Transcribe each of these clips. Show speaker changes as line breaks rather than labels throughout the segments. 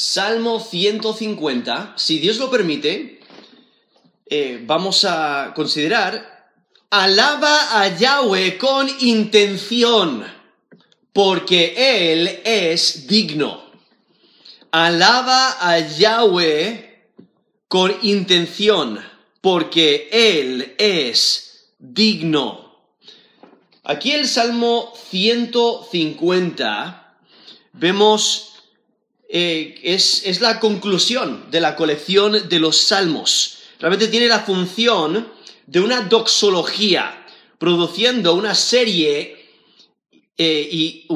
Salmo 150, si Dios lo permite, eh, vamos a considerar, alaba a Yahweh con intención, porque Él es digno. Alaba a Yahweh con intención, porque Él es digno. Aquí el Salmo 150 vemos eh, es, es la conclusión de la colección de los salmos. Realmente tiene la función de una doxología, produciendo una serie eh, y,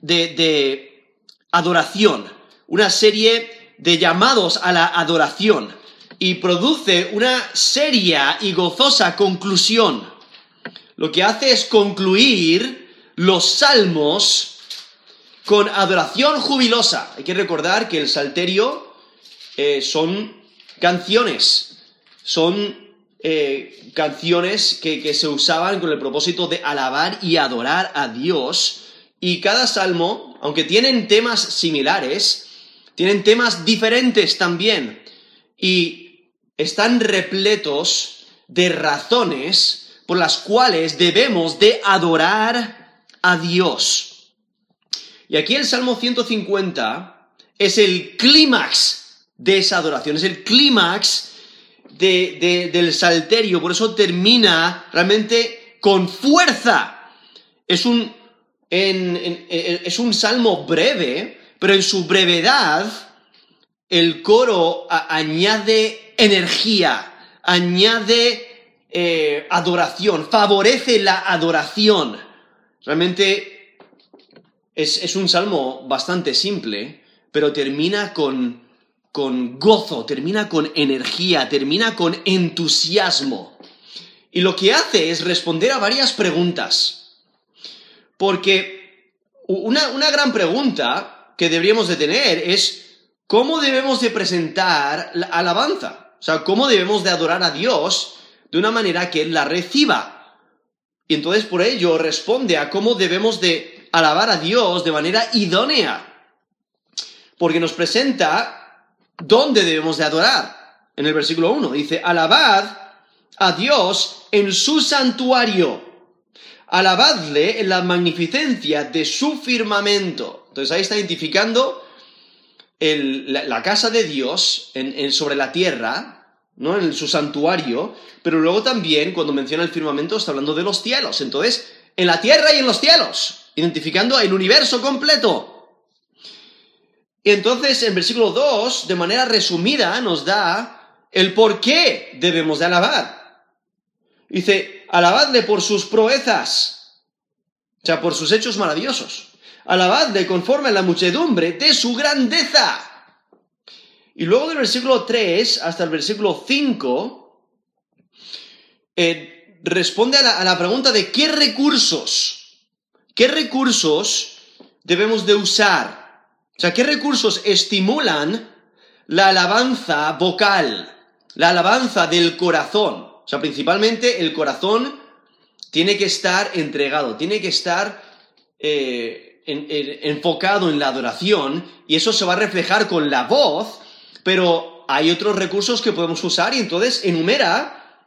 de, de, adoración, una serie de llamados a la adoración, y produce una seria y gozosa conclusión. Lo que hace es concluir los salmos con adoración jubilosa. Hay que recordar que el salterio eh, son canciones, son eh, canciones que, que se usaban con el propósito de alabar y adorar a Dios. Y cada salmo, aunque tienen temas similares, tienen temas diferentes también. Y están repletos de razones por las cuales debemos de adorar a Dios. Y aquí el Salmo 150 es el clímax de esa adoración, es el clímax del salterio, por eso termina realmente con fuerza. Es un, es un salmo breve, pero en su brevedad el coro añade energía, añade eh, adoración, favorece la adoración. Realmente es, un salmo bastante simple, pero termina con, con gozo, termina con energía, termina con entusiasmo. Y lo que hace es responder a varias preguntas. Porque una, una, gran pregunta que deberíamos de tener es cómo debemos de presentar la alabanza. O sea, cómo debemos de adorar a Dios de una manera que Él la reciba. Y entonces por ello responde a cómo debemos de alabar a Dios de manera idónea, porque nos presenta dónde debemos de adorar. En el versículo 1 dice, alabad a Dios en su santuario, alabadle en la magnificencia de su firmamento. Entonces ahí está identificando la, casa de Dios en, sobre la tierra, ¿no? En su santuario, pero luego también cuando menciona el firmamento está hablando de los cielos. Entonces, en la tierra y en los cielos identificando el universo completo. Y entonces en versículo 2, de manera resumida, nos da el por qué debemos de alabar. Dice, alabadle por sus proezas, o sea, por sus hechos maravillosos. Alabadle conforme a la muchedumbre de su grandeza. Y luego del versículo 3 hasta el versículo 5, eh, responde a la, a la pregunta de qué recursos ¿Qué recursos debemos de usar? O sea, ¿qué recursos estimulan la alabanza vocal, la alabanza del corazón? O sea, principalmente el corazón tiene que estar entregado, tiene que estar eh, enfocado en la adoración y eso se va a reflejar con la voz, pero hay otros recursos que podemos usar y entonces enumera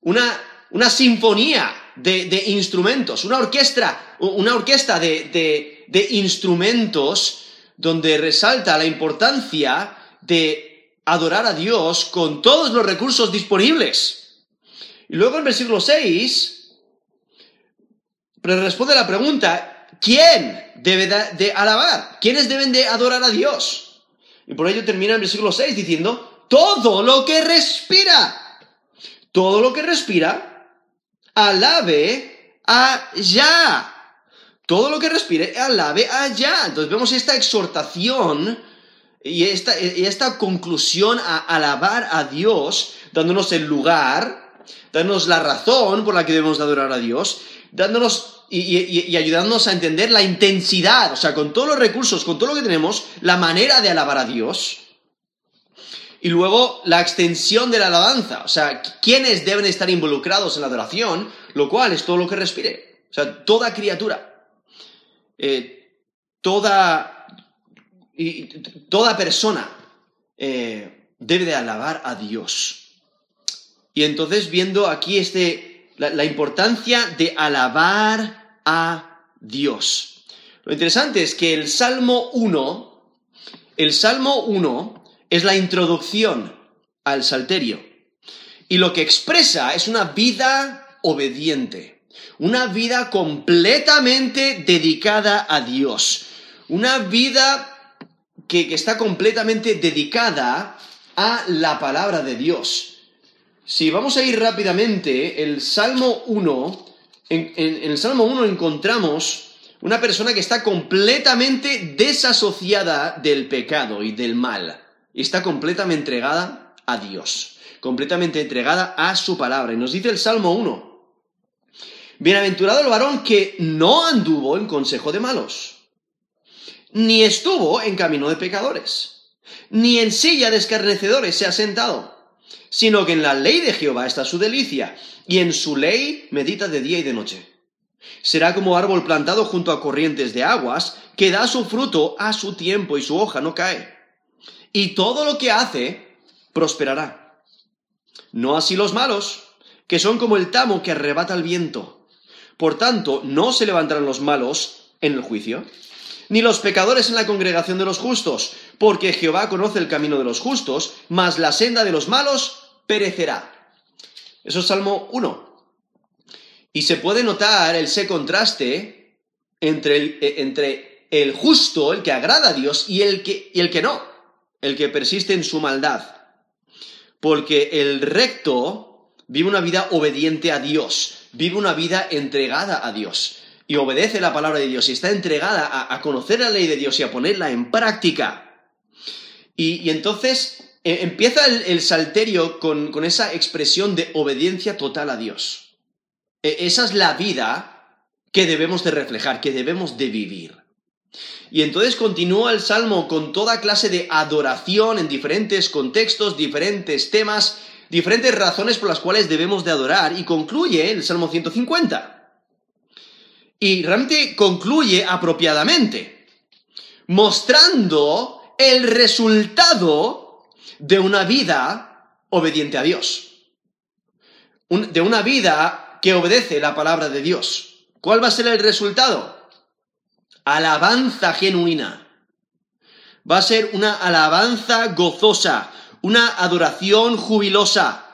una, una sinfonía de, instrumentos, una orquesta, una orquesta de, instrumentos donde resalta la importancia de adorar a Dios con todos los recursos disponibles. Y luego en versículo 6 responde la pregunta, ¿quién debe de alabar? ¿Quiénes deben de adorar a Dios? Y por ello termina el versículo 6 diciendo, todo lo que respira. Todo lo que respira alabe allá. Todo lo que respire, alabe allá. Entonces vemos esta exhortación y esta, y esta conclusión a alabar a Dios, dándonos el lugar, dándonos la razón por la que debemos adorar a Dios, dándonos y, y, ayudándonos a entender la intensidad, o sea, con todos los recursos, con todo lo que tenemos, la manera de alabar a Dios. Y luego la extensión de la alabanza, o sea, quiénes deben estar involucrados en la adoración, lo cual es todo lo que respire. O sea, toda criatura, eh, toda y toda persona eh, debe de alabar a Dios. Y entonces viendo aquí este, la, importancia de alabar a Dios. Lo interesante es que el Salmo 1, el Salmo 1 es la introducción al Salterio. Y lo que expresa es una vida obediente, una vida completamente dedicada a Dios, una vida que, está completamente dedicada a la palabra de Dios. Si vamos a ir rápidamente, el Salmo 1, en, en el Salmo 1 encontramos una persona que está completamente desasociada del pecado y del mal, y está completamente entregada a Dios, completamente entregada a su palabra. Y nos dice el Salmo 1, Bienaventurado el varón que no anduvo en consejo de malos ni estuvo en camino de pecadores, ni en silla de escarnecedores se ha sentado, sino que en la ley de Jehová está su delicia, y en su ley medita de día y de noche. Será como árbol plantado junto a corrientes de aguas, que da su fruto a su tiempo y su hoja no cae. Y todo lo que hace prosperará. No así los malos, que son como el tamo que arrebata el viento. Por tanto, no se levantarán los malos en el juicio, ni los pecadores en la congregación de los justos, porque Jehová conoce el camino de los justos, mas la senda de los malos perecerá. Eso es Salmo 1. Y se puede notar ese contraste entre el, eh, entre el justo, el que agrada a Dios, y el que, y el que no, el que persiste en su maldad. Porque el recto vive una vida obediente a Dios, vive una vida entregada a Dios y obedece la palabra de Dios y está entregada a, conocer la ley de Dios y a ponerla en práctica. Y, entonces eh, empieza el, salterio con, con, esa expresión de obediencia total a Dios. E, esa es la vida que debemos de reflejar, que debemos de vivir. Y entonces continúa el Salmo con toda clase de adoración en diferentes contextos, diferentes temas, diferentes razones por las cuales debemos de adorar y concluye el Salmo 150 y realmente concluye apropiadamente, mostrando el resultado de una vida obediente a Dios, de una vida que obedece la palabra de Dios. ¿Cuál va a ser el resultado? Alabanza genuina. Va a ser una alabanza gozosa, una adoración jubilosa,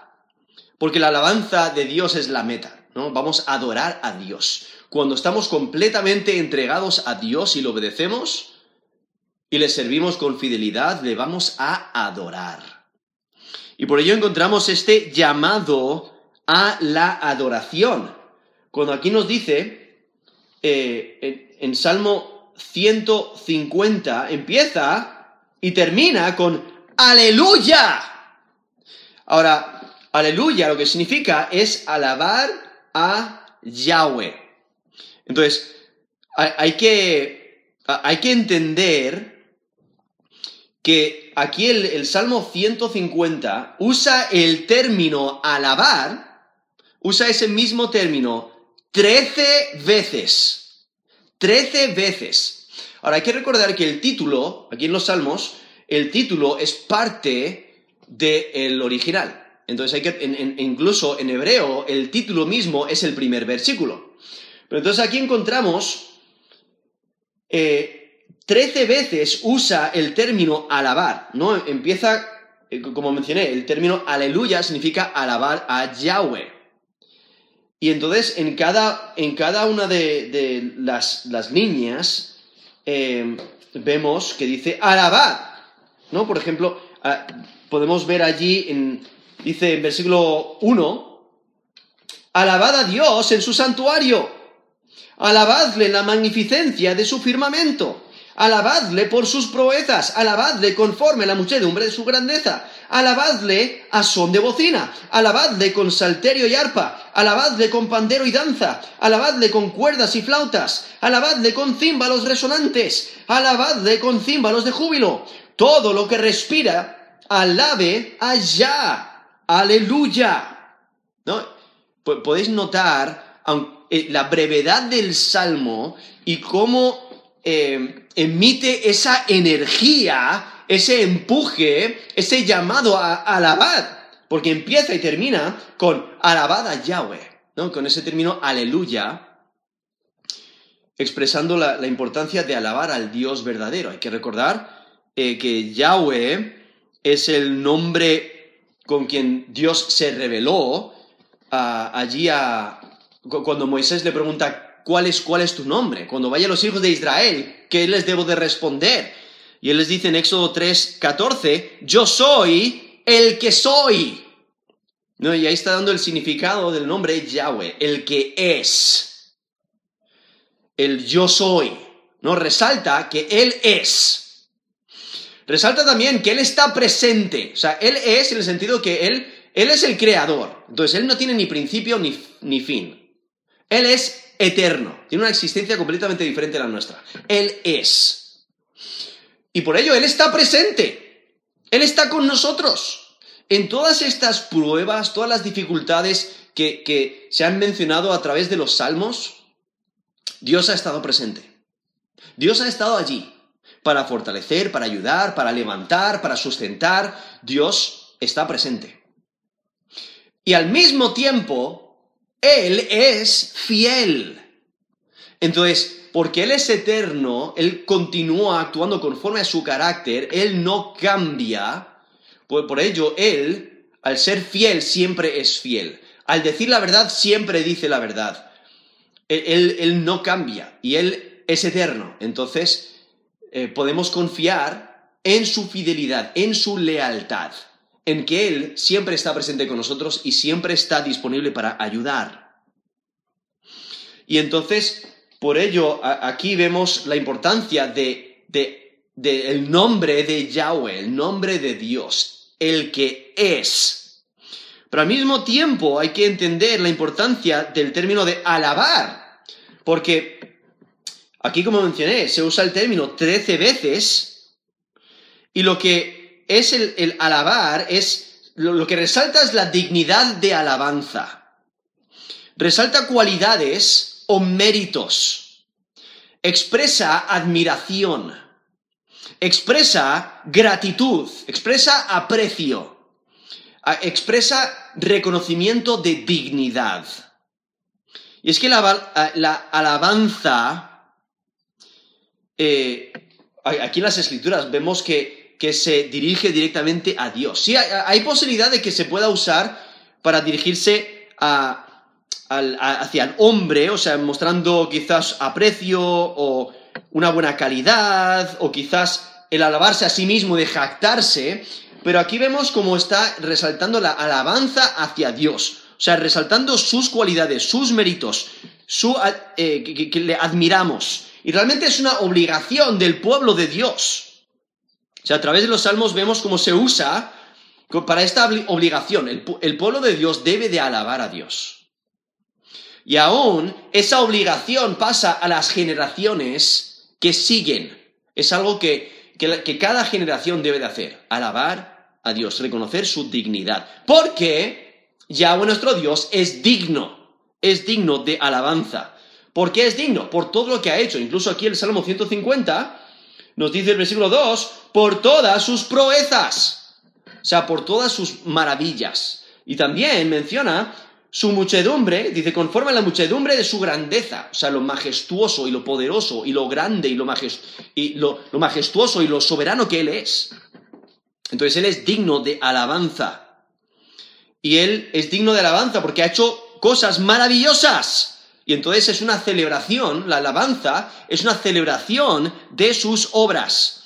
porque la alabanza de Dios es la meta, ¿no? Vamos a adorar a Dios cuando estamos completamente entregados a Dios y lo obedecemos y le servimos con fidelidad, le vamos a adorar. Y por ello encontramos este llamado a la adoración. Cuando aquí nos dice, eh, en, Salmo 150, empieza y termina con aleluya. Ahora, aleluya lo que significa es alabar a Yahweh. Entonces, hay que, hay que entender que aquí el, Salmo 150 usa el término alabar, usa ese mismo término trece veces. Trece veces. Ahora hay que recordar que el título, aquí en los Salmos, el título es parte del original. Entonces hay que, incluso en hebreo, el título mismo es el primer versículo. Pero entonces aquí encontramos, eh, trece veces usa el término alabar, ¿no? Empieza, eh, como mencioné, el término aleluya significa alabar a Yahweh. Y entonces en cada, en cada una de, las, las, líneas eh, vemos que dice alabar, ¿no? Por ejemplo, ah, podemos ver allí, en, dice en versículo 1, alabad a Dios en su santuario Alabadle la magnificencia de su firmamento. Alabadle por sus proezas. Alabadle conforme la muchedumbre de su grandeza. Alabadle a son de bocina. Alabadle con salterio y arpa. Alabadle con pandero y danza. Alabadle con cuerdas y flautas. Alabadle con címbalos resonantes. Alabadle con címbalos de júbilo. Todo lo que respira, alabe allá. Aleluya. ¿No? Podéis notar, eh, la brevedad del salmo y cómo eh, emite esa energía, ese empuje, ese llamado a, alabar, porque empieza y termina con alabada a Yahweh, ¿no? con ese término aleluya, expresando la, importancia de alabar al Dios verdadero. Hay que recordar eh, que Yahweh es el nombre con quien Dios se reveló ah, allí a, cuando Moisés le pregunta ¿cuál es, cuál es tu nombre? Cuando vayan los hijos de Israel, ¿qué les debo de responder? Y él les dice en Éxodo 3, 14, yo soy el que soy. ¿No? Y ahí está dando el significado del nombre Yahweh, el que es. El yo soy. ¿No? Resalta que Él es. Resalta también que Él está presente. O sea, Él es en el sentido que Él, él es el creador. Entonces, Él no tiene ni principio ni, ni fin. Él es eterno, tiene una existencia completamente diferente a la nuestra. Él es. Y por ello Él está presente, Él está con nosotros. En todas estas pruebas, todas las dificultades que, que se han mencionado a través de los salmos, Dios ha estado presente. Dios ha estado allí para fortalecer, para ayudar, para levantar, para sustentar. Dios está presente. Y al mismo tiempo, él es fiel. Entonces, porque Él es eterno, Él continúa actuando conforme a su carácter, Él no cambia, pues por ello Él, al ser fiel, siempre es fiel. Al decir la verdad, siempre dice la verdad. Él, él no cambia y Él es eterno. Entonces, eh, podemos confiar en su fidelidad, en su lealtad en que Él siempre está presente con nosotros y siempre está disponible para ayudar. Y entonces, por ello, aquí vemos la importancia de, el nombre de Yahweh, el nombre de Dios, el que es. Pero al mismo tiempo hay que entender la importancia del término de alabar, porque aquí, como mencioné, se usa el término trece veces y lo que es el, alabar, es lo, que resalta es la dignidad de alabanza. Resalta cualidades o méritos. Expresa admiración. Expresa gratitud. Expresa aprecio. Expresa reconocimiento de dignidad. Y es que la, alabanza, eh, aquí en las escrituras vemos que que se dirige directamente a Dios. Sí, hay, posibilidad de que se pueda usar para dirigirse hacia el hombre, o sea, mostrando quizás aprecio o una buena calidad, o quizás el alabarse a sí mismo, de jactarse, pero aquí vemos cómo está resaltando la alabanza hacia Dios, o sea, resaltando sus cualidades, sus méritos, su, eh, que le admiramos. Y realmente es una obligación del pueblo de Dios sea, a través de los salmos vemos cómo se usa para esta obligación. El, pueblo de Dios debe de alabar a Dios. Y aún esa obligación pasa a las generaciones que siguen. Es algo que, que, cada generación debe de hacer. Alabar a Dios, reconocer su dignidad. Porque Yahweh nuestro Dios es digno, es digno de alabanza. ¿Por qué es digno? Por todo lo que ha hecho. Incluso aquí el Salmo 150 nos dice el versículo 2, por todas sus proezas, o sea, por todas sus maravillas. Y también menciona su muchedumbre, dice, conforme a la muchedumbre de su grandeza, o sea, lo majestuoso y lo poderoso y lo grande y lo, y lo, lo majestuoso y lo soberano que Él es. Entonces Él es digno de alabanza. Y Él es digno de alabanza porque ha hecho cosas maravillosas. Y entonces es una celebración, la alabanza es una celebración de sus obras.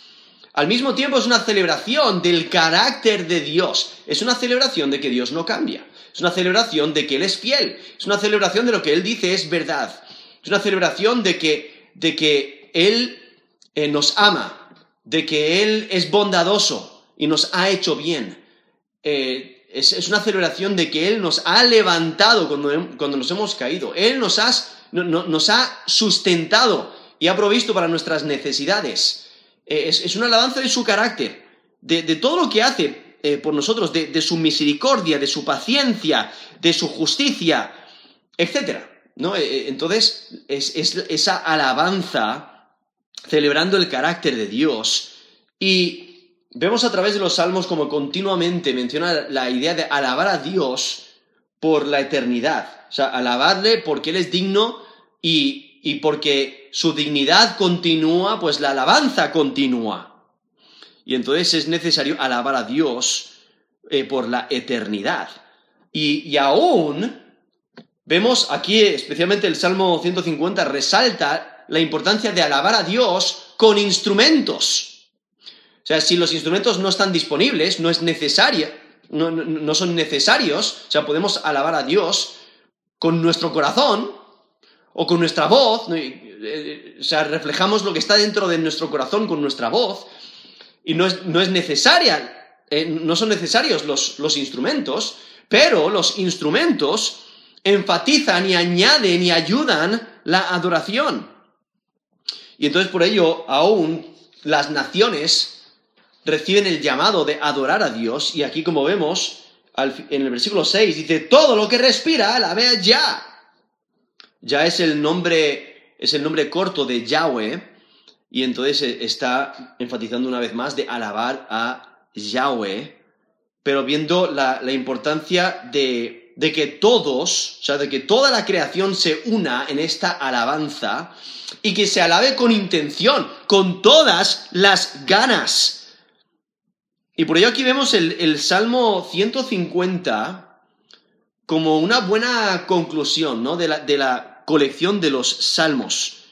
Al mismo tiempo es una celebración del carácter de Dios. Es una celebración de que Dios no cambia. Es una celebración de que Él es fiel. Es una celebración de lo que Él dice es verdad. Es una celebración de que, de que Él eh, nos ama, de que Él es bondadoso y nos ha hecho bien. Eh, es, una celebración de que Él nos ha levantado cuando, nos hemos caído. Él nos, nos, ha sustentado y ha provisto para nuestras necesidades. Eh, es, una alabanza de su carácter, de, todo lo que hace eh, por nosotros, de, su misericordia, de su paciencia, de su justicia, etc. ¿no? Eh, entonces, es, esa alabanza celebrando el carácter de Dios. Y vemos a través de los salmos como continuamente menciona la idea de alabar a Dios por la eternidad. O sea, alabarle porque Él es digno y, y porque su dignidad continúa, pues la alabanza continúa. Y entonces es necesario alabar a Dios eh, por la eternidad. Y, y aún vemos aquí, especialmente el Salmo 150, resalta la importancia de alabar a Dios con instrumentos. O sea, si los instrumentos no están disponibles, no es necesaria, no, no, son necesarios, o sea, podemos alabar a Dios con nuestro corazón o con nuestra voz, eh, o sea, reflejamos lo que está dentro de nuestro corazón con nuestra voz, y no es, no es necesaria eh, no son necesarios los, los instrumentos, pero los instrumentos enfatizan y añaden y ayudan la adoración. Y entonces por ello aún las naciones reciben el llamado de adorar a Dios y aquí como vemos en el versículo 6 dice, todo lo que respira, la vea ya. Ya es el nombre, es el nombre corto de Yahweh y entonces está enfatizando una vez más de alabar a Yahweh, pero viendo la, importancia de, de, que todos, o sea, de que toda la creación se una en esta alabanza y que se alabe con intención, con todas las ganas. Y por ello aquí vemos el, Salmo 150 como una buena conclusión ¿no? de, la, de, la, colección de los salmos.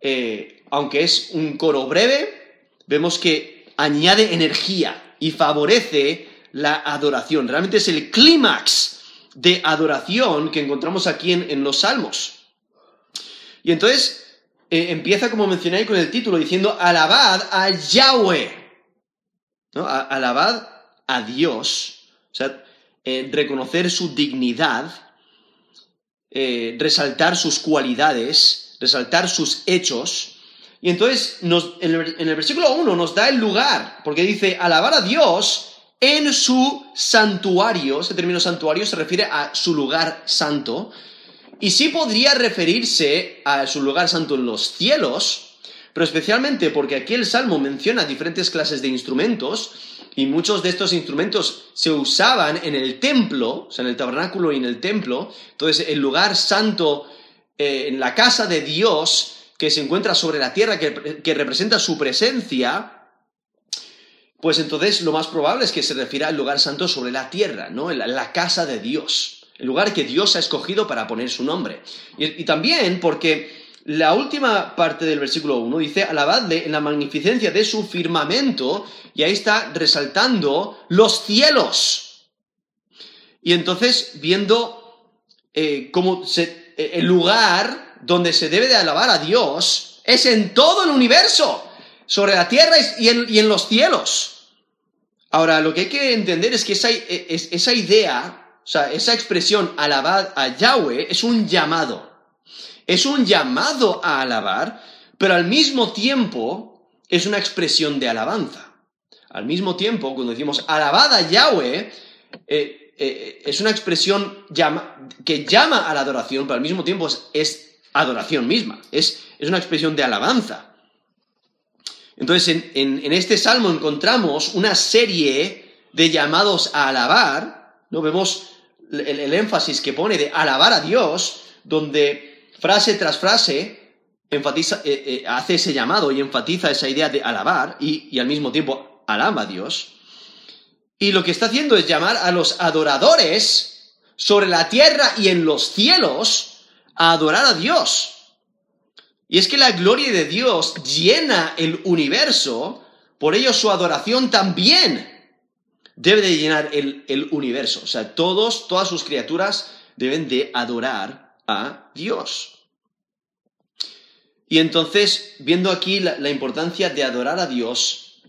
Eh, aunque es un coro breve, vemos que añade energía y favorece la adoración. Realmente es el clímax de adoración que encontramos aquí en, los salmos. Y entonces eh, empieza, como mencioné con el título, diciendo, alabad a Yahweh. Alabad a Dios. O sea, eh, reconocer su dignidad, eh, resaltar sus cualidades, resaltar sus hechos y entonces en, el, versículo 1 nos da el lugar, porque dice, alabar a Dios en su santuario. Ese término santuario se refiere a su lugar santo. Y sí podría referirse a su lugar santo en los cielos, pero especialmente porque aquí el Salmo menciona diferentes clases de instrumentos, y muchos de estos instrumentos se usaban en el templo, o sea, en el tabernáculo y en el templo. Entonces, el lugar santo, eh, en la casa de Dios, que se encuentra sobre la tierra, que, representa su presencia, pues entonces lo más probable es que se refiera al lugar santo sobre la tierra, ¿no? La, la casa de Dios, el lugar que Dios ha escogido para poner su nombre. Y, también porque la última parte del versículo 1 dice, alabadle en la magnificencia de su firmamento, y ahí está resaltando los cielos. Y entonces, viendo eh, cómo eh, el lugar donde se debe de alabar a Dios es en todo el universo, sobre la tierra y en, los cielos. Ahora, lo que hay que entender es que esa, esa idea, o sea, esa expresión alabar a Yahweh es un llamado. Es un llamado a alabar, pero al mismo tiempo es una expresión de alabanza. Al mismo tiempo, cuando decimos alabad a Yahweh, eh, eh, es una expresión que llama a la adoración, pero al mismo tiempo es adoración misma, es, es una expresión de alabanza. Entonces, en, este salmo encontramos una serie de llamados a alabar, ¿no? Vemos el, énfasis que pone de alabar a Dios, donde frase tras frase enfatiza, eh, eh, hace ese llamado y enfatiza esa idea de alabar y, al mismo tiempo alaba a Dios. Y lo que está haciendo es llamar a los adoradores sobre la tierra y en los cielos a adorar a Dios. Y es que la gloria de Dios llena el universo, por ello su adoración también debe de llenar el, universo. O sea, todos, todas sus criaturas deben de adorar a Dios. Y entonces, viendo aquí la, la, importancia de adorar a Dios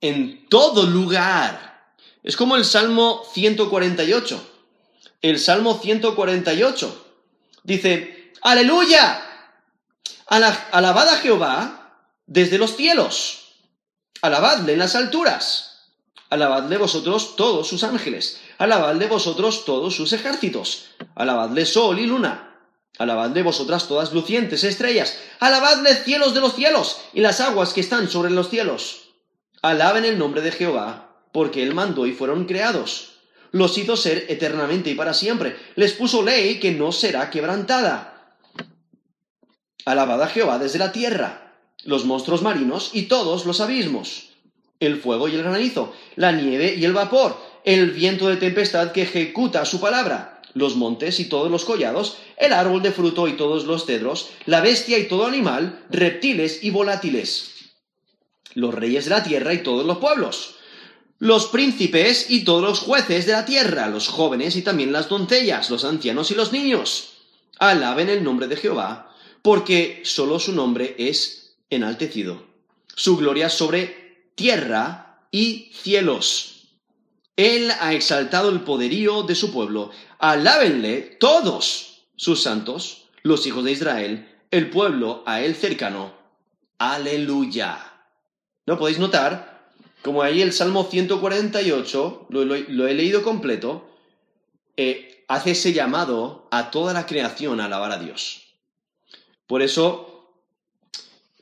en todo lugar, es como el Salmo 148. El Salmo 148 dice, aleluya, alabad a Jehová desde los cielos, alabadle en las alturas, alabadle vosotros todos sus ángeles, alabadle vosotros todos sus ejércitos, alabadle sol y luna, Alabadle vosotras todas lucientes estrellas. Alabadle cielos de los cielos y las aguas que están sobre los cielos. Alaben el nombre de Jehová, porque él mandó y fueron creados. Los hizo ser eternamente y para siempre. Les puso ley que no será quebrantada. Alabad a Jehová desde la tierra, los monstruos marinos y todos los abismos, el fuego y el granizo, la nieve y el vapor, el viento de tempestad que ejecuta su palabra los montes y todos los collados, el árbol de fruto y todos los cedros, la bestia y todo animal, reptiles y volátiles, los reyes de la tierra y todos los pueblos, los príncipes y todos los jueces de la tierra, los jóvenes y también las doncellas, los ancianos y los niños. Alaben el nombre de Jehová, porque solo su nombre es enaltecido. Su gloria sobre tierra y cielos. Él ha exaltado el poderío de su pueblo. Alábenle todos sus santos, los hijos de Israel, el pueblo a él cercano. Aleluya. ¿No podéis notar? Como ahí el Salmo 148, lo, lo, he leído completo, eh, hace ese llamado a toda la creación a alabar a Dios. Por eso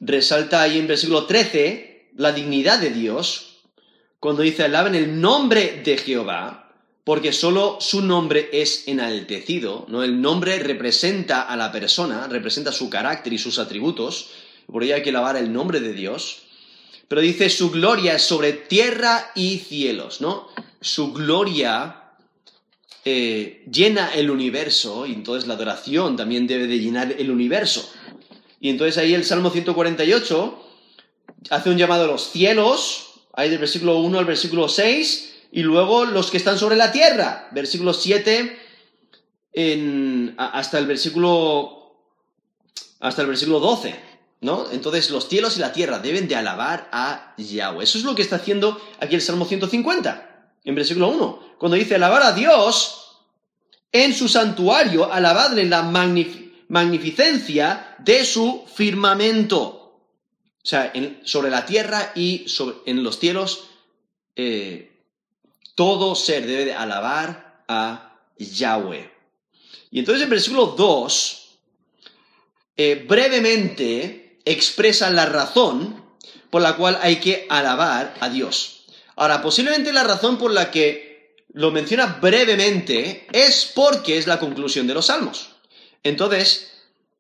resalta ahí en versículo 13 la dignidad de Dios cuando dice alaben el nombre de Jehová, porque solo su nombre es enaltecido, ¿no? El nombre representa a la persona, representa su carácter y sus atributos, por ello hay que alabar el nombre de Dios. Pero dice su gloria es sobre tierra y cielos, ¿no? Su gloria eh, llena el universo y entonces la adoración también debe de llenar el universo. Y entonces ahí el Salmo 148 hace un llamado a los cielos, hay del versículo 1 al versículo 6, y luego los que están sobre la tierra, versículo 7 hasta el versículo hasta el versículo 12, ¿no? Entonces los cielos y la tierra deben de alabar a Yahweh. Eso es lo que está haciendo aquí el Salmo 150, en versículo 1, cuando dice alabar a Dios en su santuario, alabadle la magnificencia de su firmamento. O sea, sobre la tierra y en los cielos, eh, todo ser debe de alabar a Yahweh. Y entonces el versículo 2 eh, brevemente expresa la razón por la cual hay que alabar a Dios. Ahora, posiblemente la razón por la que lo menciona brevemente es porque es la conclusión de los salmos. Entonces,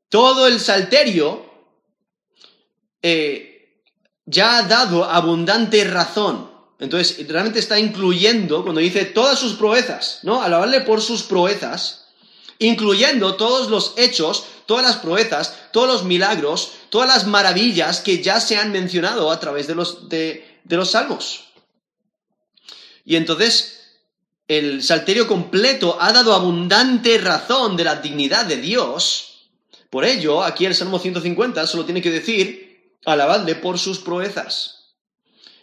todo el salterio eh, ya ha dado abundante razón. Entonces, realmente está incluyendo, cuando dice todas sus proezas, ¿no? Alabarle por sus proezas, incluyendo todos los hechos, todas las proezas, todos los milagros, todas las maravillas que ya se han mencionado a través de los, de, de los salmos. Y entonces, el salterio completo ha dado abundante razón de la dignidad de Dios. Por ello, aquí el Salmo 150 solo tiene que decir alabadle por sus proezas.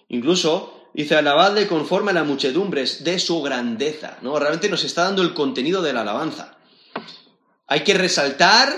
Incluso dice, alabadle conforme a las muchedumbres de su grandeza. ¿no? Realmente nos está dando el contenido de la alabanza. Hay que resaltar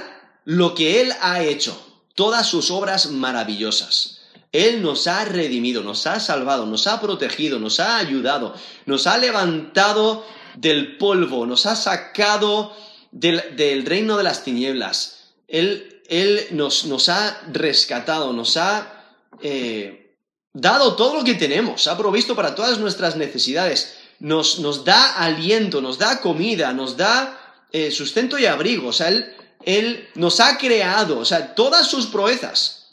lo que Él ha hecho, todas sus obras maravillosas. Él nos ha redimido, nos ha salvado, nos ha protegido, nos ha ayudado, nos ha levantado del polvo, nos ha sacado del, del reino de las tinieblas. Él él nos, nos ha rescatado, nos ha eh, dado todo lo que tenemos, ha provisto para todas nuestras necesidades, nos, nos da aliento, nos da comida, nos da eh, sustento y abrigo, o sea, Él, él, nos ha creado, o sea, todas sus proezas,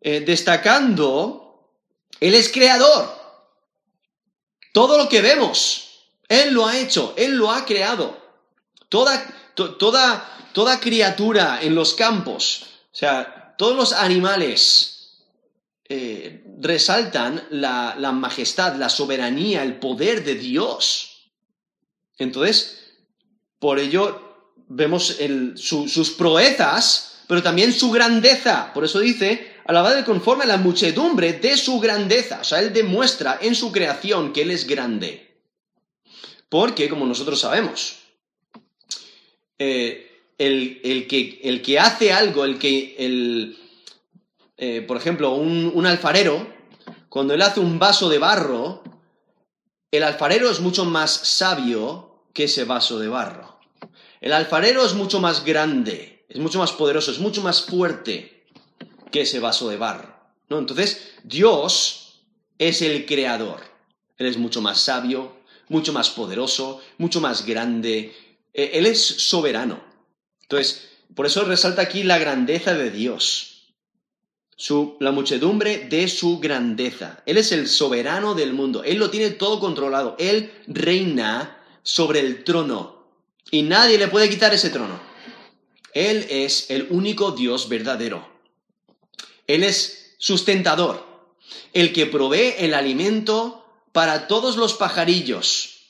eh, destacando, Él es creador. Todo lo que vemos, Él lo ha hecho, Él lo ha creado. Toda, toda, toda criatura en los campos, o sea, todos los animales eh, resaltan la, majestad, la soberanía, el poder de Dios. Entonces, por ello vemos sus proezas, pero también su grandeza. Por eso dice, alabad conforme a la muchedumbre de su grandeza. O sea, Él demuestra en su creación que Él es grande. Porque, como nosotros sabemos, eh, el, que, el que hace algo, el que, el, eh, por ejemplo, un, alfarero, cuando él hace un vaso de barro, el alfarero es mucho más sabio que ese vaso de barro. El alfarero es mucho más grande, es mucho más poderoso, es mucho más fuerte que ese vaso de barro. ¿no? Entonces, Dios es el creador. Él es mucho más sabio, mucho más poderoso, mucho más grande. Eh, él es soberano. Entonces, por eso resalta aquí la grandeza de Dios. Su, la muchedumbre de su grandeza. Él es el soberano del mundo. Él lo tiene todo controlado. Él reina sobre el trono. Y nadie le puede quitar ese trono. Él es el único Dios verdadero. Él es sustentador, el que provee el alimento para todos los pajarillos,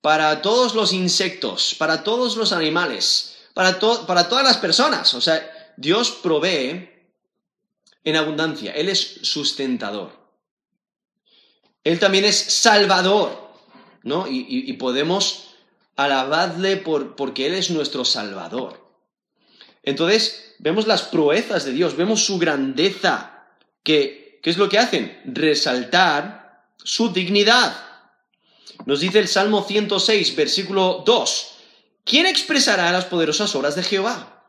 para todos los insectos, para todos los animales, para, para todas las personas. O sea, Dios provee en abundancia. Él es sustentador. Él también es salvador, ¿no? Y, podemos alabarle por, porque Él es nuestro salvador. Entonces, vemos las proezas de Dios, vemos su grandeza, que, ¿qué es lo que hacen? Resaltar su dignidad. Nos dice el Salmo 106, versículo 2, ¿quién expresará las poderosas obras de Jehová?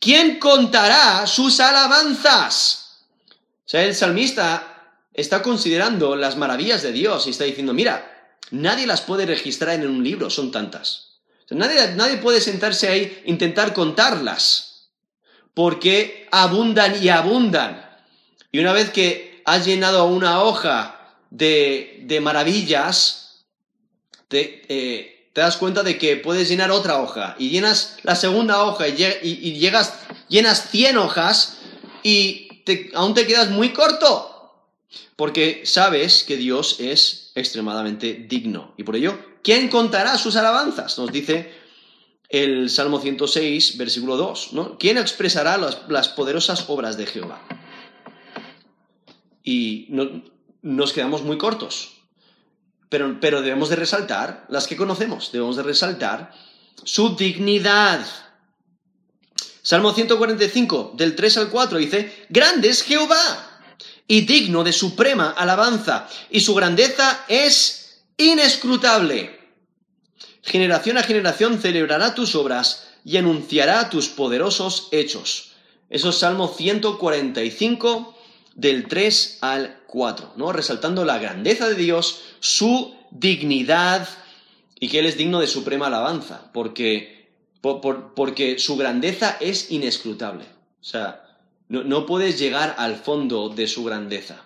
¿Quién contará sus alabanzas? O sea, el salmista está considerando las maravillas de Dios y está diciendo, mira, nadie las puede registrar en un libro, son tantas. nadie, nadie puede sentarse ahí e intentar contarlas, porque abundan y abundan. Y una vez que has llenado una hoja de, maravillas, te, te das cuenta de que puedes llenar otra hoja y llenas la segunda hoja y, llegas, llenas 100 hojas y aún te quedas muy corto. Porque sabes que Dios es extremadamente digno. Y por ello, ¿quién contará sus alabanzas? Nos dice el Salmo 106, versículo 2. ¿no? ¿Quién expresará las, poderosas obras de Jehová? Y nos quedamos muy cortos pero, debemos de resaltar las que conocemos, debemos de resaltar su dignidad. Salmo 145, del 3 al 4, dice, Grande es Jehová y digno de suprema alabanza, y su grandeza es inescrutable. Generación a generación celebrará tus obras y anunciará tus poderosos hechos. Eso es Salmo 145, del 3 al 4, ¿no? Resaltando la grandeza de Dios, su dignidad y que Él es digno de suprema alabanza, porque, porque su grandeza es inescrutable. O sea, no, puedes llegar al fondo de su grandeza.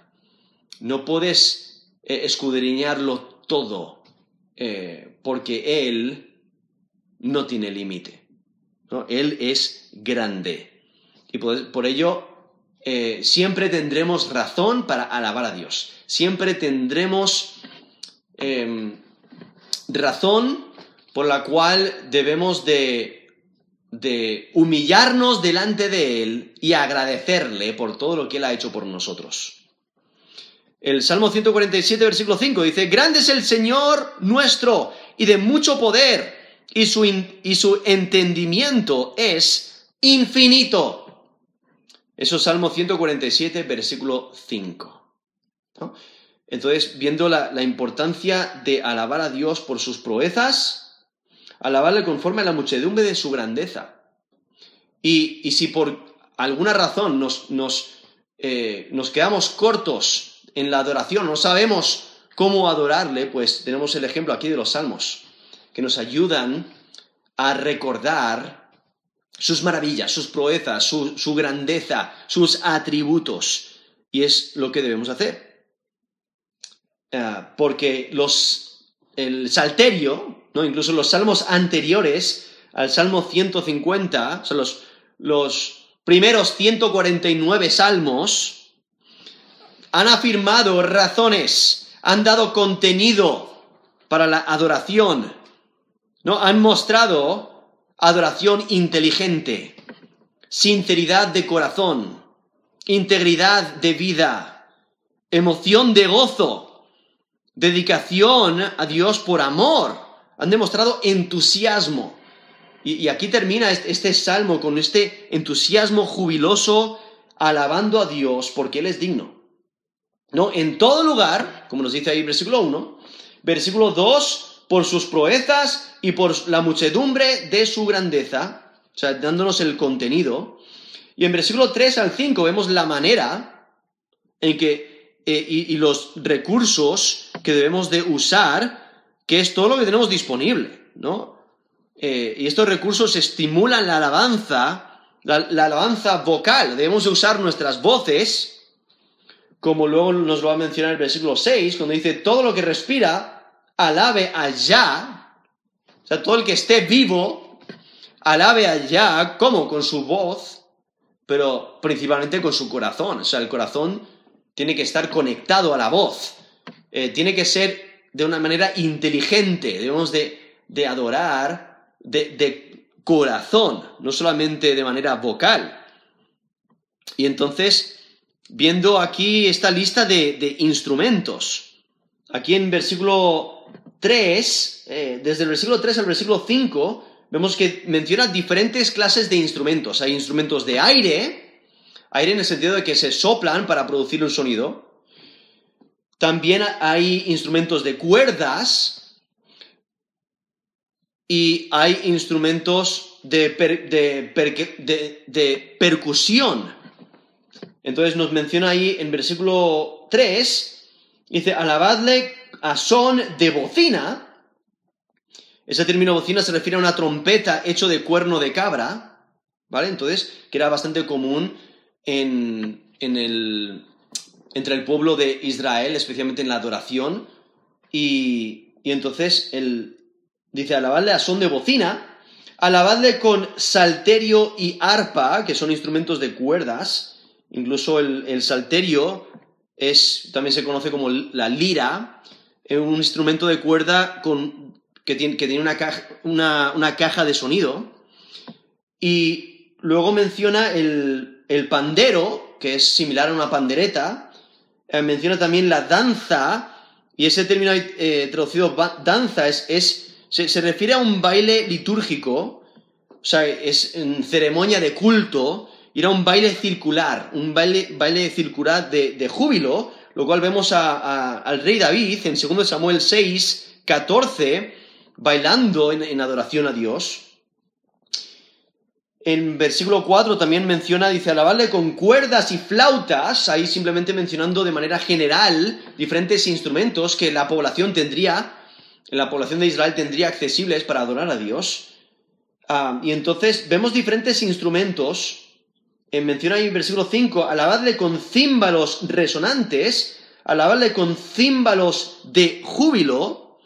No puedes eh, escudriñarlo todo, eh, porque Él no tiene límite. ¿no? Él es grande. Y por ello eh, siempre tendremos razón para alabar a Dios. Siempre tendremos em, razón por la cual debemos de, humillarnos delante de Él y agradecerle por todo lo que Él ha hecho por nosotros. El Salmo 147, versículo 5 dice, Grande es el Señor nuestro y de mucho poder, y su, y su entendimiento es infinito. Eso es Salmo 147, versículo 5. Entonces, viendo la, importancia de alabar a Dios por sus proezas, alabarle conforme a la muchedumbre de su grandeza. Y, si por alguna razón nos, nos, eh, nos quedamos cortos en la adoración, no sabemos cómo adorarle, pues tenemos el ejemplo aquí de los salmos, que nos ayudan a recordar sus maravillas, sus proezas, su, grandeza, sus atributos. Y es lo que debemos hacer. Eh, porque los, el salterio, ¿no? incluso los salmos anteriores al Salmo 150, o sea, los, los primeros 149 salmos, han afirmado razones, han dado contenido para la adoración, ¿no? Han mostrado adoración inteligente, sinceridad de corazón, integridad de vida, emoción de gozo, dedicación a Dios por amor. Han demostrado entusiasmo. Y, aquí termina este, este salmo con este entusiasmo jubiloso, alabando a Dios porque Él es digno. ¿No? En todo lugar, como nos dice ahí versículo 1, versículo 2 por sus proezas y por la muchedumbre de su grandeza, o sea, dándonos el contenido. Y en versículo 3 al 5 vemos la manera en que, eh, y, los recursos que debemos de usar, que es todo lo que tenemos disponible, ¿no? Eh, y estos recursos estimulan la alabanza, la, la alabanza vocal. Debemos de usar nuestras voces, como luego nos lo va a mencionar el versículo 6, cuando dice, todo lo que respira, alabe allá, o sea, todo el que esté vivo, alabe allá, como con su voz, pero principalmente con su corazón, o sea, el corazón tiene que estar conectado a la voz, eh, tiene que ser de una manera inteligente, debemos de, de adorar de, de corazón, no solamente de manera vocal. Y entonces, viendo aquí esta lista de, instrumentos. Aquí en versículo 3, eh, desde el versículo 3 al versículo 5, vemos que menciona diferentes clases de instrumentos. Hay instrumentos de aire, aire en el sentido de que se soplan para producir un sonido. También hay instrumentos de cuerdas y hay instrumentos de, de percusión. Entonces nos menciona ahí en versículo 3, dice, alabadle a son de bocina. Ese término bocina se refiere a una trompeta hecho de cuerno de cabra, ¿vale? Entonces, que era bastante común en, el, entre el pueblo de Israel, especialmente en la adoración. Y, y entonces él dice, alabadle a son de bocina, alabadle con salterio y arpa, que son instrumentos de cuerdas, Incluso el, salterio es, también se conoce como la lira, es un instrumento de cuerda que tiene, una, caja, de sonido. Y luego menciona el, pandero, que es similar a una pandereta. Eh, menciona también la danza, y ese término eh, traducido danza es, se, refiere a un baile litúrgico, o sea, es en ceremonia de culto, era un baile circular, un baile, baile circular de, júbilo, lo cual vemos al rey David en 2 Samuel 6, 14, bailando en, adoración a Dios. En versículo 4 también menciona, dice, alabarle con cuerdas y flautas, ahí simplemente mencionando de manera general diferentes instrumentos que la población tendría, la población de Israel tendría accesibles para adorar a Dios. Ah, y entonces vemos diferentes instrumentos en menciona ahí en versículo 5, alabadle con címbalos resonantes, alabadle con címbalos de júbilo,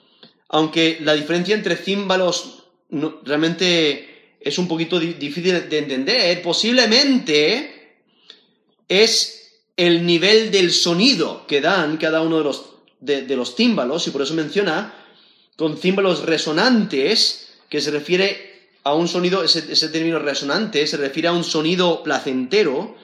aunque la diferencia entre címbalos realmente es un poquito difícil de entender, posiblemente es el nivel del sonido que dan cada uno de los, de, los címbalos, y por eso menciona con címbalos resonantes, que se refiere a un sonido, ese, término resonante se refiere a un sonido placentero,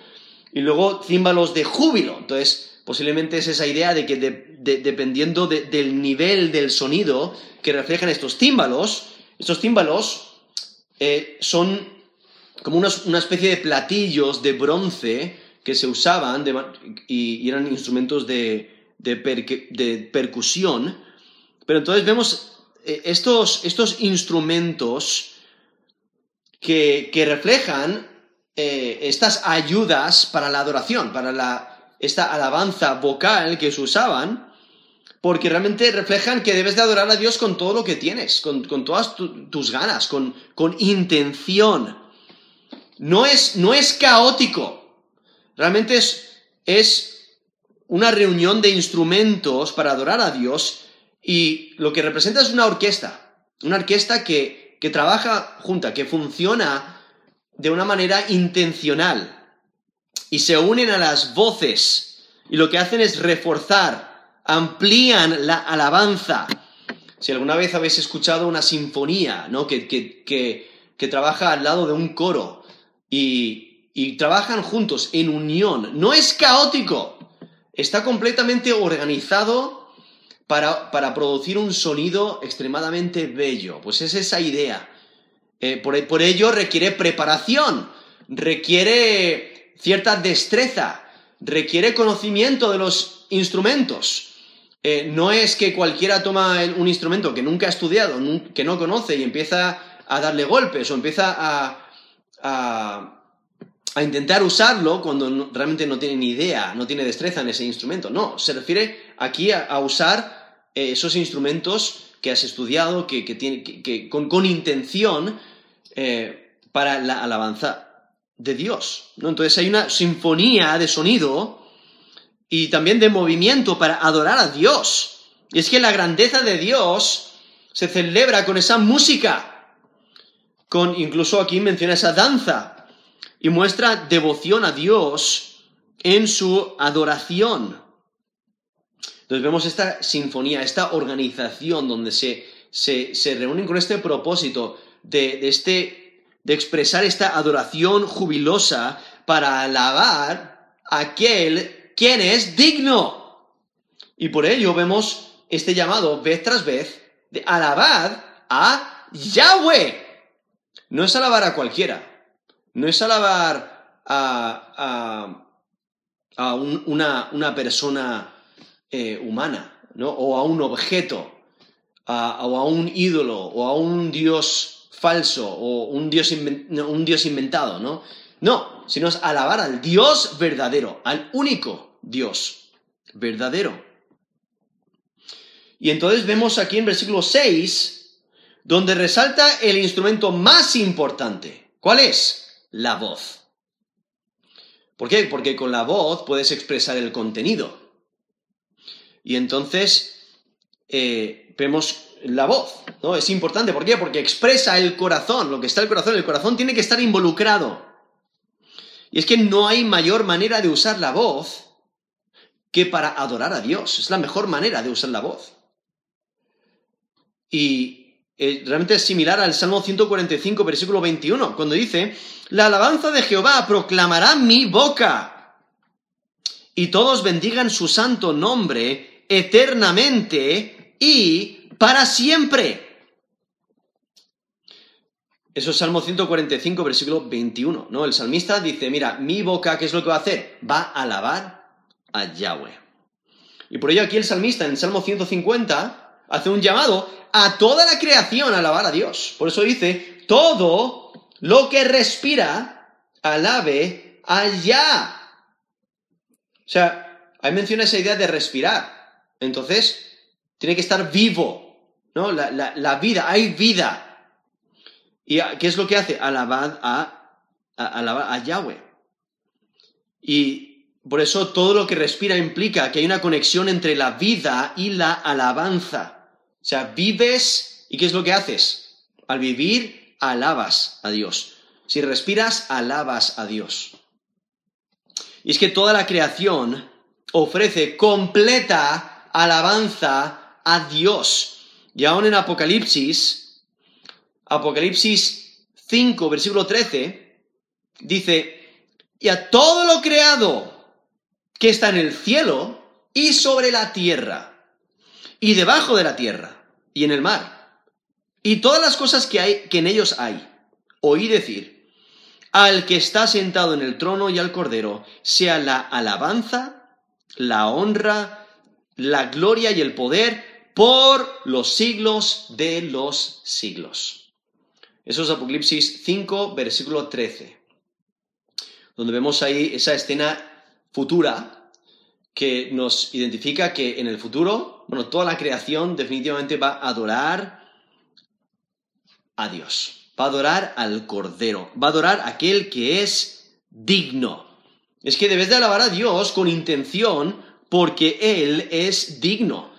y luego címbalos de júbilo. Entonces, posiblemente es esa idea de que dependiendo del nivel del sonido que reflejan estos címbalos, estos címbalos eh, son como una, especie de platillos de bronce que se usaban y, eran instrumentos de, percusión. Pero entonces vemos eh, estos, estos instrumentos que, reflejan eh, estas ayudas para la adoración, para la, esta alabanza vocal que se usaban, porque realmente reflejan que debes de adorar a Dios con todo lo que tienes, con, todas tus ganas, con, intención. No es, no es caótico, realmente es, es una reunión de instrumentos para adorar a Dios y lo que representa es una orquesta, una orquesta que que trabaja junta, que funciona de una manera intencional y se unen a las voces y lo que hacen es reforzar, amplían la alabanza. Si alguna vez habéis escuchado una sinfonía, ¿no? Que, que, trabaja al lado de un coro y, y trabajan juntos en unión, no es caótico, está completamente organizado para, producir un sonido extremadamente bello. Pues es esa idea. Eh, por, ello requiere preparación, requiere cierta destreza, requiere conocimiento de los instrumentos. Eh, no es que cualquiera toma un instrumento que nunca ha estudiado, que no conoce y empieza a darle golpes o empieza a, a, intentar usarlo cuando realmente no tiene ni idea, no tiene destreza en ese instrumento. No, se refiere aquí a, usar esos instrumentos que has estudiado, que, tiene, que, con, intención eh, para la alabanza de Dios. ¿no? Entonces hay una sinfonía de sonido y también de movimiento para adorar a Dios. Y es que la grandeza de Dios se celebra con esa música, con incluso aquí menciona esa danza, y muestra devoción a Dios en su adoración. Entonces vemos esta sinfonía, esta organización donde se, se, reúnen con este propósito de, de, este, de expresar esta adoración jubilosa para alabar a aquel quién es digno. Y por ello vemos este llamado vez tras vez de alabad a Yahweh. No es alabar a cualquiera, no es alabar a, a, una, persona eh, humana, ¿no? o a un objeto, o a un ídolo, o a un dios falso, o un dios, un dios inventado, ¿no? No, sino es alabar al Dios verdadero, al único Dios verdadero. Y entonces vemos aquí en versículo 6, donde resalta el instrumento más importante. ¿Cuál es? La voz. ¿Por qué? Porque con la voz puedes expresar el contenido. Y entonces eh, vemos la voz, ¿no? Es importante. ¿Por qué? Porque expresa el corazón, lo que está el corazón. El corazón tiene que estar involucrado. Y es que no hay mayor manera de usar la voz que para adorar a Dios. Es la mejor manera de usar la voz. Y eh, realmente es similar al Salmo 145, versículo 21, cuando dice, la alabanza de Jehová proclamará mi boca, y todos bendigan su santo nombre eternamente y para siempre. Eso es Salmo 145, versículo 21, ¿no? El salmista dice, mira, mi boca, ¿qué es lo que va a hacer? Va a alabar a Yahweh. Y por ello aquí el salmista en Salmo 150 hace un llamado a toda la creación a alabar a Dios. Por eso dice, todo lo que respira, alabe a Yah. O sea, ahí menciona esa idea de respirar. Entonces, tiene que estar vivo, ¿no? La, vida, hay vida. ¿Y qué es lo que hace? Alabar a, a, a Yahweh. Y por eso todo lo que respira implica que hay una conexión entre la vida y la alabanza. O sea, vives y ¿qué es lo que haces? Al vivir, alabas a Dios. Si respiras, alabas a Dios. Y es que toda la creación ofrece completa alabanza a Dios. Y aún en Apocalipsis, Apocalipsis 5, versículo 13, dice, y a todo lo creado, que está en el cielo y sobre la tierra, y debajo de la tierra, y en el mar, y todas las cosas que, hay, que en ellos hay. Oí decir, al que está sentado en el trono y al cordero, sea la alabanza, la honra, la gloria y el poder por los siglos de los siglos. Eso es Apocalipsis 5, versículo 13, donde vemos ahí esa escena futura que nos identifica que en el futuro, bueno, toda la creación definitivamente va a adorar a Dios, va a adorar al Cordero, va a adorar a aquel que es digno. Es que debes de alabar a Dios con intención porque Él es digno.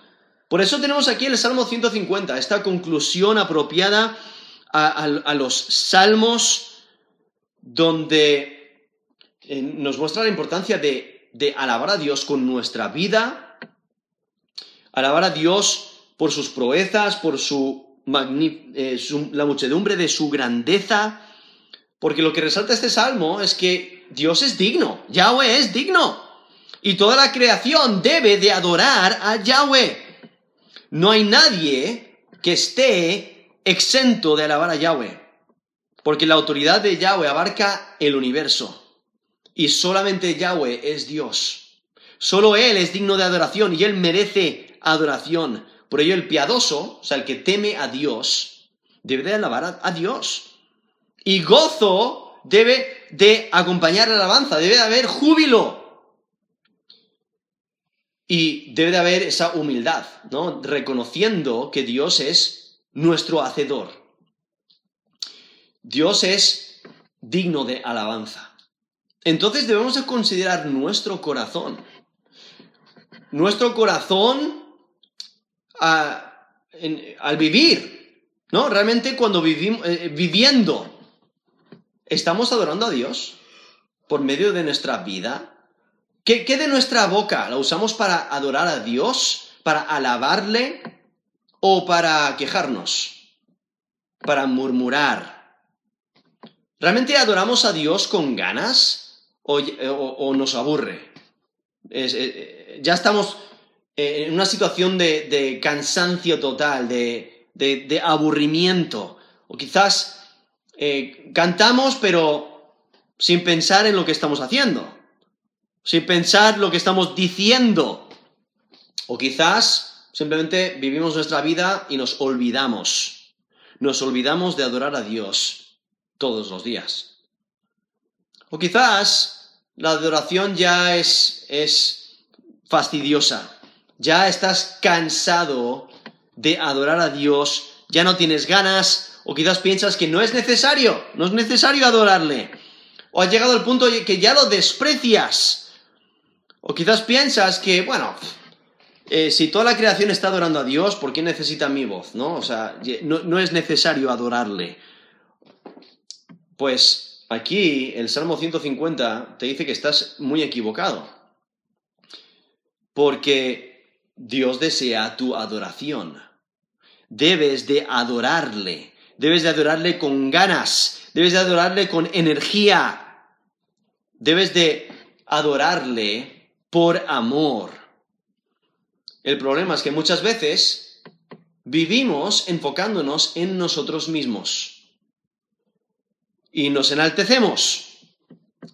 Por eso tenemos aquí el Salmo 150, esta conclusión apropiada a los salmos donde eh, nos muestra la importancia de, alabar a Dios con nuestra vida, alabar a Dios por sus proezas, por eh, su, la muchedumbre de su grandeza, porque lo que resalta este salmo es que Dios es digno, Yahweh es digno, y toda la creación debe de adorar a Yahweh. No hay nadie que esté exento de alabar a Yahweh, porque la autoridad de Yahweh abarca el universo y solamente Yahweh es Dios. Solo Él es digno de adoración y Él merece adoración. Por ello el piadoso, o sea, el que teme a Dios, debe de alabar a, Dios. Y gozo debe de acompañar la alabanza, debe de haber júbilo. Y debe de haber esa humildad, ¿no? Reconociendo que Dios es nuestro hacedor. Dios es digno de alabanza. Entonces debemos de considerar nuestro corazón. Nuestro corazón al vivir, ¿no? Realmente cuando vivimos, eh, viviendo, ¿estamos adorando a Dios por medio de nuestra vida? ¿Qué, ¿Qué de nuestra boca la usamos para adorar a Dios, para alabarle o para quejarnos, para murmurar? ¿Realmente adoramos a Dios con ganas o, nos aburre? Eh, ya estamos eh, en una situación de, cansancio total, de, aburrimiento. O quizás eh, cantamos pero sin pensar en lo que estamos haciendo, sin pensar lo que estamos diciendo. O quizás simplemente vivimos nuestra vida y nos olvidamos. Nos olvidamos de adorar a Dios todos los días. O quizás la adoración ya es, es fastidiosa, ya estás cansado de adorar a Dios, ya no tienes ganas, o quizás piensas que no es necesario, no es necesario adorarle, o has llegado al punto que ya lo desprecias, o quizás piensas que, bueno, eh, si toda la creación está adorando a Dios, ¿por qué necesita mi voz? ¿No? O sea, no es necesario adorarle. Pues aquí el Salmo 150 te dice que estás muy equivocado. Porque Dios desea tu adoración. Debes de adorarle. Debes de adorarle con ganas. Debes de adorarle con energía. Debes de adorarle por amor. El problema es que muchas veces vivimos enfocándonos en nosotros mismos y nos enaltecemos.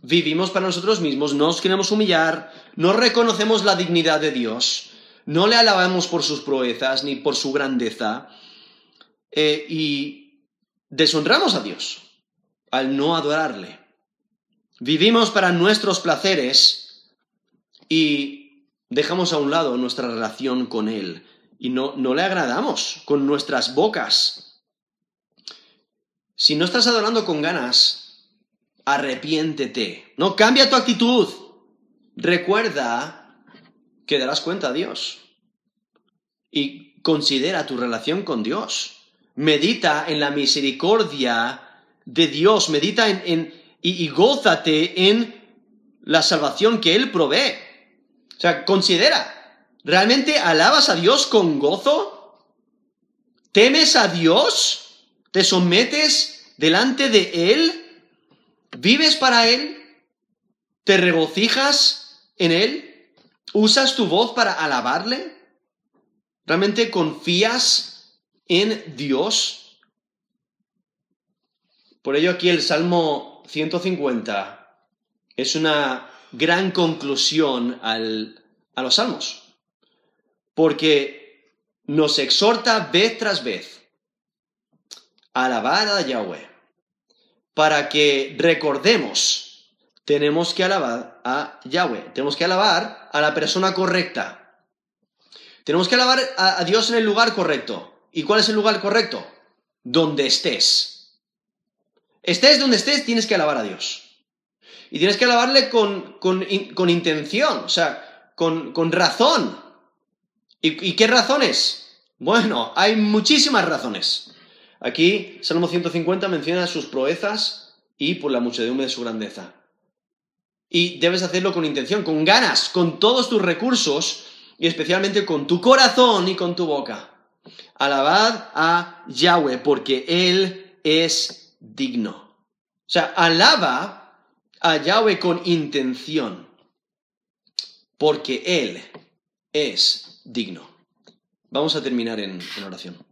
Vivimos para nosotros mismos, no nos queremos humillar, no reconocemos la dignidad de Dios, no le alabamos por sus proezas ni por su grandeza eh, y deshonramos a Dios al no adorarle. Vivimos para nuestros placeres y dejamos a un lado nuestra relación con Él y no, no le agradamos con nuestras bocas si no estás adorando con ganas, arrepiéntete. No cambia tu actitud. Recuerda que darás cuenta a Dios. Y considera tu relación con Dios. Medita en la misericordia de Dios. Medita en, y, y gózate en la salvación que Él provee. O sea, considera. ¿Realmente alabas a Dios con gozo? ¿Temes a Dios? ¿Te sometes delante de Él? ¿Vives para Él? ¿Te regocijas en Él? ¿Usas tu voz para alabarle? ¿Realmente confías en Dios? Por ello aquí el Salmo 150 es una gran conclusión a los salmos, porque nos exhorta vez tras vez alabar a Yahweh. Para que recordemos, tenemos que alabar a Yahweh, tenemos que alabar a la persona correcta. Tenemos que alabar a, Dios en el lugar correcto. ¿Y cuál es el lugar correcto? Donde estés. Estés donde estés, tienes que alabar a Dios. Y tienes que alabarle con, con, intención, o sea, con, con razón. ¿Y, ¿Y qué razones? Bueno, hay muchísimas razones. Aquí, Salmo 150 menciona sus proezas y por la muchedumbre de su grandeza. Y debes hacerlo con intención, con ganas, con todos tus recursos y especialmente con tu corazón y con tu boca. Alabad a Yahweh porque Él es digno. O sea, alaba a Yahweh con intención porque Él es digno. Vamos a terminar en, en oración.